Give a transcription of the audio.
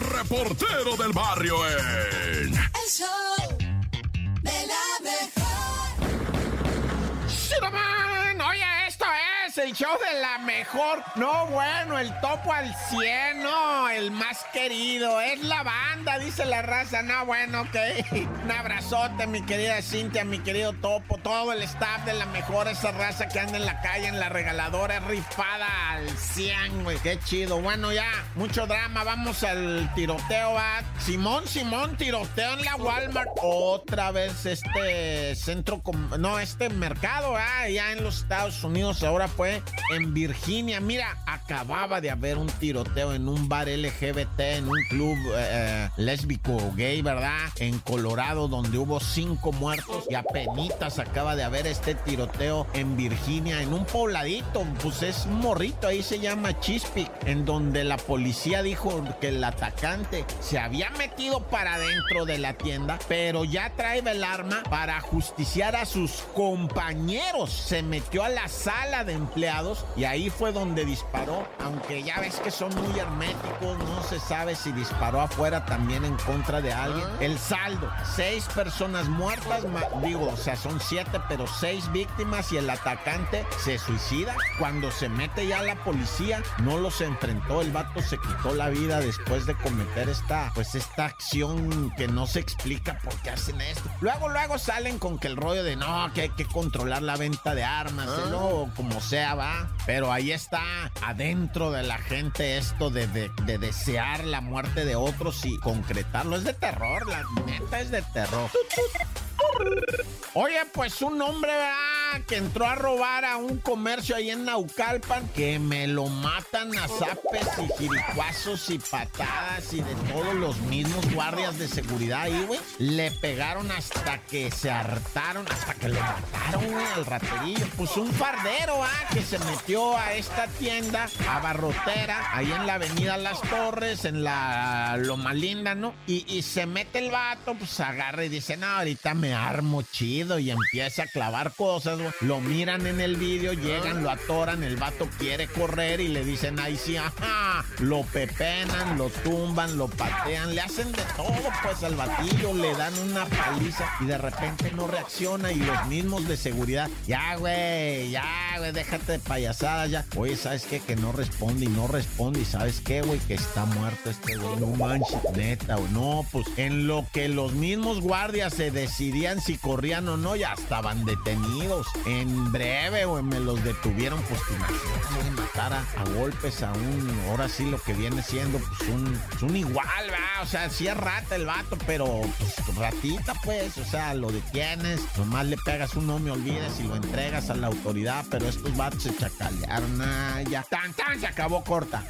reportero del barrio en... El show de la mejor. ¡Shiraman! Oye, esto es el show de la mejor. No, bueno, el topo al 100, no, el más querido. Es la banda, dice la raza. No, bueno, ok. Un abrazote, mi querida Cintia, mi querido topo. Todo el staff de la mejor, esa raza que anda en la calle, en la regaladora, es rifada al 100, güey. Qué chido. Bueno, ya, mucho drama. Vamos al tiroteo, va. Simón, Simón, tiroteo en la Walmart. Otra vez este centro, no, este mercado, ah, ya en los Estados Unidos. Ahora fue en Virginia. Mira, acababa de haber un tiroteo en un bar LGBT, en un club eh, lésbico gay, ¿verdad? En Colorado, donde hubo cinco muertos. Y apenitas acaba de haber este tiroteo en Virginia, en un pobladito. Pues es un ahí se llama Chispic, en donde la policía dijo que el atacante se había metido para adentro de la tienda, pero ya trae el arma para justiciar a sus compañeros. Se metió a la sala de empleados y ahí fue donde disparó, aunque ya ves que son muy herméticos, no se sabe si disparó afuera también en contra de alguien. El saldo, seis personas muertas, digo, o sea, son siete, pero seis víctimas y el atacante se suicida. Cuando se mete ya la policía, no los enfrentó, el vato se quitó la vida después de cometer esta, pues esta acción que no se explica por qué hacen esto. Luego, luego salen con que el rollo de no, que hay que controlar la venta de armas, ¿eh? no, como sea, va. Pero ahí está adentro de la gente esto de, de- de desear la muerte de otros y concretarlo. Es de terror, la neta es de terror. Oye, pues un hombre, ¿verdad? Que entró a robar a un comercio ahí en Naucalpan, que me lo matan a zapes y jiricuazos y patadas y de todos los mismos guardias de seguridad ahí, güey. Le pegaron hasta que se hartaron, hasta que lo mataron, güey, al raterillo. Pues un fardero, ¿ah? Que se metió a esta tienda, a Barrotera, ahí en la avenida Las Torres, en la Loma Linda, ¿no? Y, y se mete el vato, pues agarra y dice, no, ahorita me armo chido y empieza a clavar cosas, Lo miran en el vídeo, llegan, lo atoran, el vato quiere correr y le dicen, ahí sí, ajá, lo pepenan, lo tumban, lo patean, le hacen de todo, pues al batillo, le dan una paliza y de repente no reacciona y los mismos de seguridad, ya, güey, ya, güey, déjate de payasadas, ya. Oye, ¿sabes qué? Que no responde y no responde y ¿sabes qué, güey? Que está muerto este güey, no manches, neta, güey. No, pues en lo que los mismos guardias se decidían si corrían o no, ya estaban detenidos. En breve, me los detuvieron, pues güey, matar a, a golpes a un, ahora sí lo que viene siendo, pues un, pues, un igual, va, o sea, sí es rata el vato, pero pues ratita, pues, o sea, lo detienes, nomás le pegas un no me olvides y lo entregas a la autoridad, pero estos vatos se chacalearon, ah, ya, tan, tan, se acabó corta.